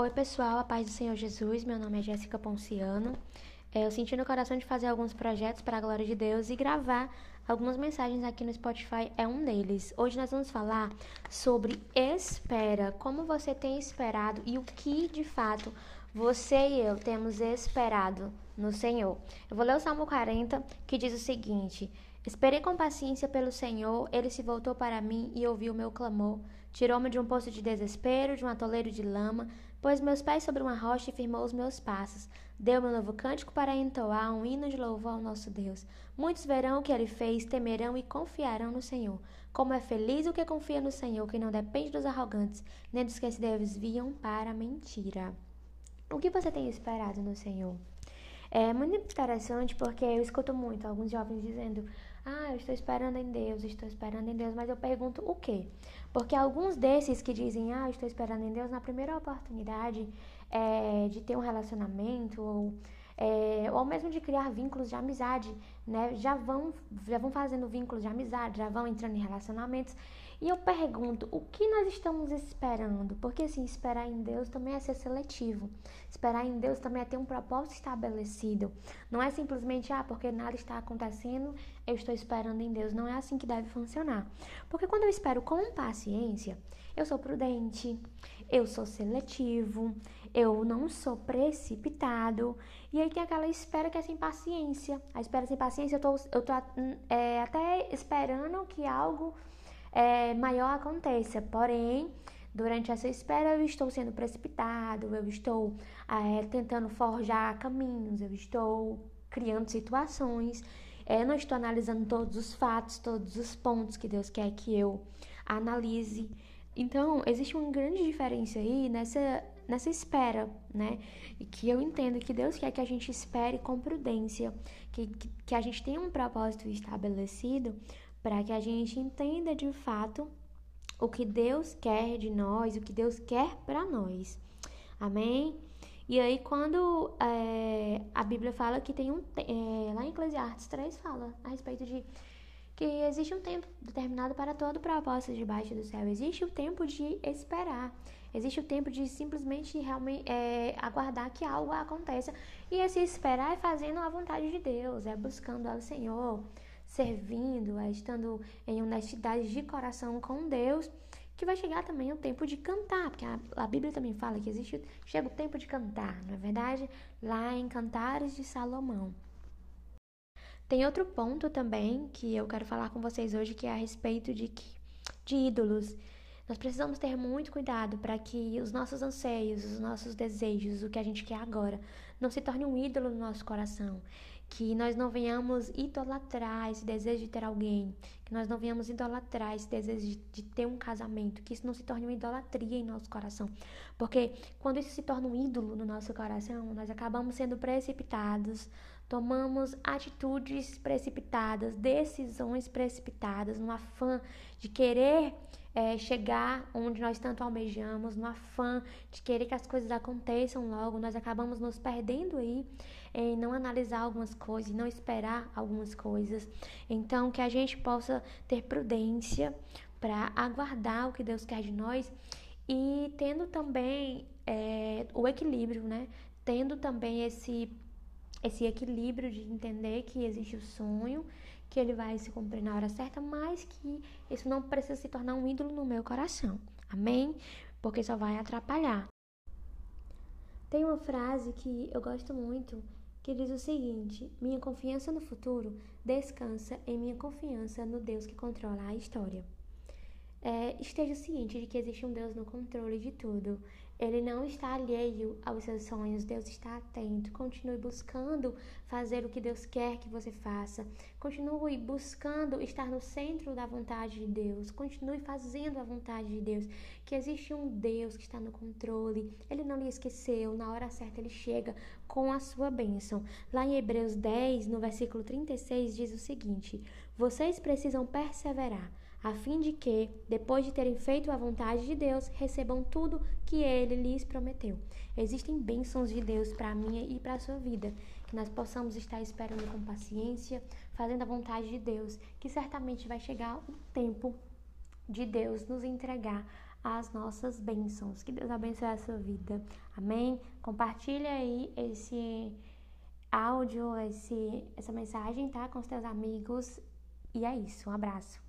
Oi, pessoal, a paz do Senhor Jesus. Meu nome é Jéssica Ponciano. É, eu senti no coração de fazer alguns projetos para a glória de Deus e gravar algumas mensagens aqui no Spotify é um deles. Hoje nós vamos falar sobre espera, como você tem esperado e o que de fato você e eu temos esperado no Senhor. Eu vou ler o Salmo 40, que diz o seguinte: Esperei com paciência pelo Senhor, ele se voltou para mim e ouviu o meu clamor. Tirou-me de um poço de desespero, de um atoleiro de lama, pôs meus pés sobre uma rocha e firmou os meus passos. Deu-me um novo cântico para entoar um hino de louvor ao nosso Deus. Muitos verão o que ele fez, temerão e confiarão no Senhor. Como é feliz o que confia no Senhor, que não depende dos arrogantes, nem dos que se desviam para a mentira. O que você tem esperado no Senhor? É muito interessante porque eu escuto muito alguns jovens dizendo: Ah, eu estou esperando em Deus, estou esperando em Deus, mas eu pergunto o quê? Porque alguns desses que dizem: Ah, estou esperando em Deus, na primeira oportunidade é, de ter um relacionamento ou, é, ou mesmo de criar vínculos de amizade, né? Já vão, já vão fazendo vínculos de amizade, já vão entrando em relacionamentos e eu pergunto, o que nós estamos esperando? Porque assim, esperar em Deus também é ser seletivo. Esperar em Deus também é ter um propósito estabelecido. Não é simplesmente, ah, porque nada está acontecendo, eu estou esperando em Deus. Não é assim que deve funcionar. Porque quando eu espero com paciência, eu sou prudente, eu sou seletivo, eu não sou precipitado. E aí tem aquela espera que é sem paciência. A espera sem paciência, eu tô, eu tô é, até esperando que algo é, maior aconteça. Porém, durante essa espera, eu estou sendo precipitado, eu estou é, tentando forjar caminhos, eu estou criando situações, é, não estou analisando todos os fatos, todos os pontos que Deus quer que eu analise. Então, existe uma grande diferença aí nessa, nessa espera, né? E que eu entendo que Deus quer que a gente espere com prudência, que, que, que a gente tenha um propósito estabelecido para que a gente entenda de fato o que Deus quer de nós, o que Deus quer para nós. Amém? E aí, quando é, a Bíblia fala que tem um. É, lá em Eclesiastes 3 fala a respeito de que existe um tempo determinado para todo propósito debaixo do céu. Existe o tempo de esperar. Existe o tempo de simplesmente realmente é, aguardar que algo aconteça. E esse esperar é fazendo a vontade de Deus, é buscando ao Senhor servindo, é, estando em honestidade de coração com Deus, que vai chegar também o tempo de cantar, porque a, a Bíblia também fala que existe chega o tempo de cantar, não é verdade? Lá em Cantares de Salomão. Tem outro ponto também que eu quero falar com vocês hoje, que é a respeito de, de ídolos. Nós precisamos ter muito cuidado para que os nossos anseios, os nossos desejos, o que a gente quer agora, não se torne um ídolo no nosso coração que nós não venhamos idolatrar esse desejo de ter alguém, que nós não venhamos idolatrar esse desejo de ter um casamento, que isso não se torne uma idolatria em nosso coração. Porque quando isso se torna um ídolo no nosso coração, nós acabamos sendo precipitados, tomamos atitudes precipitadas, decisões precipitadas, no afã de querer é, chegar onde nós tanto almejamos, no afã de querer que as coisas aconteçam logo, nós acabamos nos perdendo aí em não analisar algumas coisas, não esperar algumas coisas. Então, que a gente possa ter prudência para aguardar o que Deus quer de nós e tendo também é, o equilíbrio, né? Tendo também esse esse equilíbrio de entender que existe o sonho, que ele vai se cumprir na hora certa, mas que isso não precisa se tornar um ídolo no meu coração. Amém? Porque só vai atrapalhar. Tem uma frase que eu gosto muito que diz o seguinte: Minha confiança no futuro descansa em minha confiança no Deus que controla a história. É, esteja ciente de que existe um Deus no controle de tudo. Ele não está alheio aos seus sonhos, Deus está atento. Continue buscando fazer o que Deus quer que você faça. Continue buscando estar no centro da vontade de Deus. Continue fazendo a vontade de Deus. Que existe um Deus que está no controle. Ele não lhe esqueceu. Na hora certa ele chega com a sua bênção. Lá em Hebreus 10, no versículo 36, diz o seguinte: Vocês precisam perseverar a fim de que, depois de terem feito a vontade de Deus, recebam tudo que ele lhes prometeu. Existem bênçãos de Deus para a minha e para a sua vida, que nós possamos estar esperando com paciência, fazendo a vontade de Deus, que certamente vai chegar o tempo de Deus nos entregar as nossas bênçãos. Que Deus abençoe a sua vida. Amém? Compartilha aí esse áudio, esse, essa mensagem, tá? Com os teus amigos. E é isso. Um abraço.